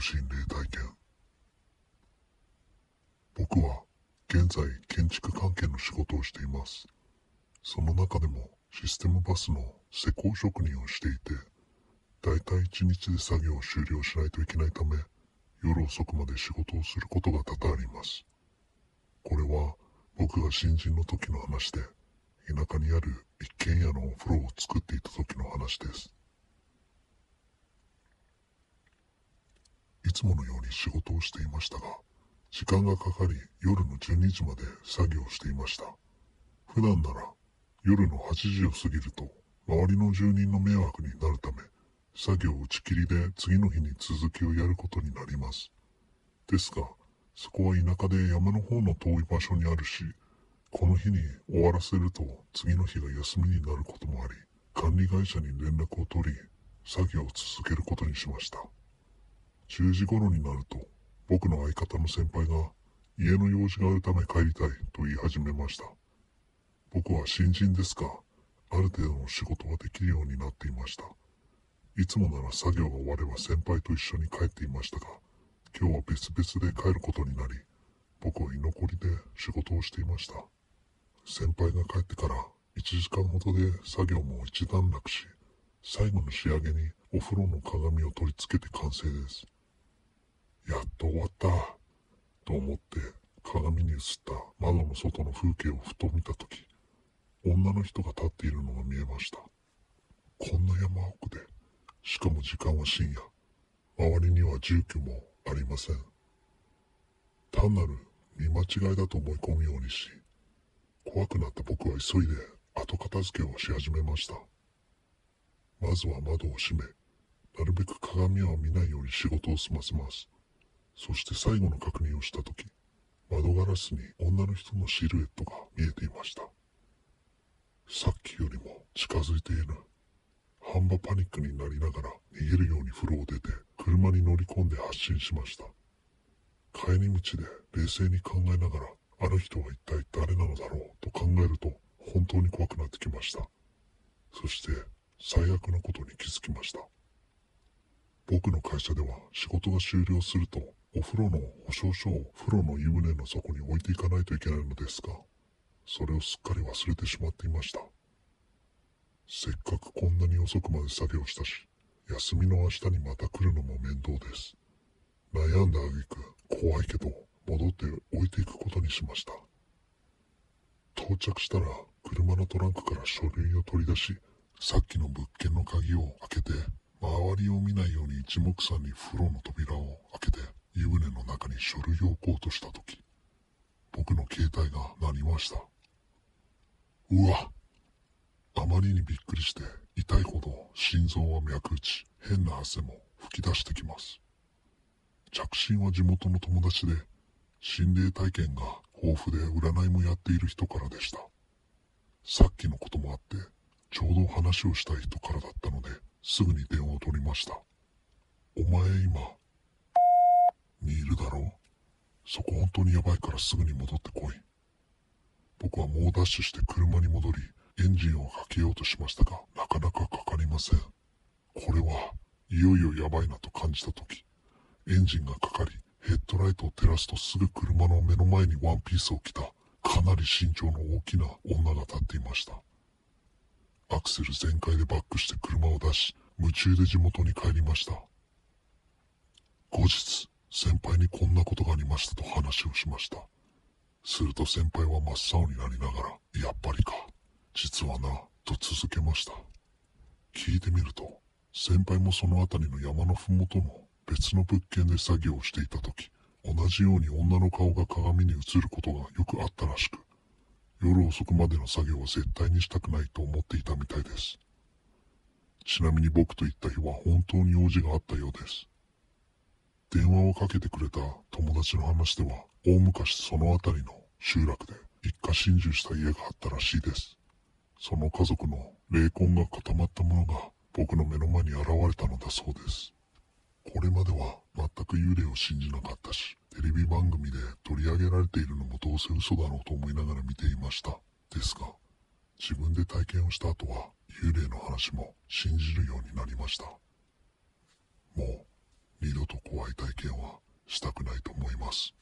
心霊体験僕は現在建築関係の仕事をしています。その中でもシステムバスの施工職人をしていてだいたい1日で作業を終了しないといけないため夜遅くまで仕事をすることが多々あります。これは僕が新人の時の話で田舎にある一軒家のお風呂を作っていた時の話です。いつものように仕事をしていましたが時間がかかり夜の12時まで作業していました。普段なら夜の8時を過ぎると周りの住人の迷惑になるため作業打ち切りで次の日に続きをやることになります。ですがそこは田舎で山の方の遠い場所にあるしこの日に終わらせると次の日が休みになることもあり管理会社に連絡を取り作業を続けることにしました。10時頃になると僕の相方の先輩が家の用事があるため帰りたいと言い始めました。僕は新人ですがある程度の仕事ができるようになっていました。いつもなら作業が終われば先輩と一緒に帰っていましたが今日は別々で帰ることになり僕は居残りで仕事をしていました。先輩が帰ってから1時間ほどで作業も一段落し最後の仕上げにお風呂の鏡を取り付けて完成です。やっと終わった。と思って鏡に映った。窓の外の風景をふと見た時女の人が立っているのが見えました。こんな山奥で。しかも時間は深夜。周りには住居もありません。単なる見間違いだと思い込むようにし怖くなった僕は急いで後片付けをし始めました。まずは窓を閉めなるべく鏡は見ないように仕事を済ませます。そして最後の確認をした時窓ガラスに女の人のシルエットが見えていました。さっきよりも近づいている。半端パニックになりながら逃げるように風呂を出て車に乗り込んで発進しました。帰り道で冷静に考えながらあの人は一体誰なのだろうと考えると本当に怖くなってきました。そして最悪のことに気づきました。僕の会社では仕事が終了するとお風呂の保証書を風呂の湯船の底に置いていかないといけないのですがそれをすっかり忘れてしまっていました。せっかくこんなに遅くまで作業したし休みの明日にまた来るのも面倒です。悩んだ挙句怖いけど戻って置いていくことにしました。到着したら車のトランクから書類を取り出しさっきの物件の鍵を開けて周りを見ないように一目散に風呂の扉を開けて書類を置こうとした時僕の携帯が鳴りました。うわ。あまりにびっくりして痛いほど心臓は脈打ち変な汗も吹き出してきます。着信は地元の友達で心霊体験が豊富で占いもやっている人からでした。さっきのこともあってちょうど話をしたい人からだったのですぐに電話を取りました。お前今だろう。そこ本当にヤバいからすぐに戻ってこい。僕は猛ダッシュして車に戻りエンジンをかけようとしましたがなかなかかかりません。これはいよいよヤバいなと感じた時エンジンがかかりヘッドライトを照らすとすぐ車の目の前にワンピースを着たかなり身長の大きな女が立っていました。アクセル全開でバックして車を出し夢中で地元に帰りました。後日にこんなことがありましたと話をしました。すると先輩は真っ青になりながらやっぱりか実はなと続けました。聞いてみると先輩もその辺りの山の麓の別の物件で作業をしていた時同じように女の顔が鏡に映ることがよくあったらしく夜遅くまでの作業は絶対にしたくないと思っていたみたいです。ちなみに僕と行った日は本当に用事があったようです。電話をかけてくれた友達の話では大昔その辺りの集落で一家心中した家があったらしいです。その家族の霊魂が固まったものが僕の目の前に現れたのだそうです。これまでは全く幽霊を信じなかったしテレビ番組で取り上げられているのもどうせ嘘だろうと思いながら見ていました。ですが自分で体験をした後は幽霊の話も信じるようになりました。もう二度と怖いい体験はしたくないと思います。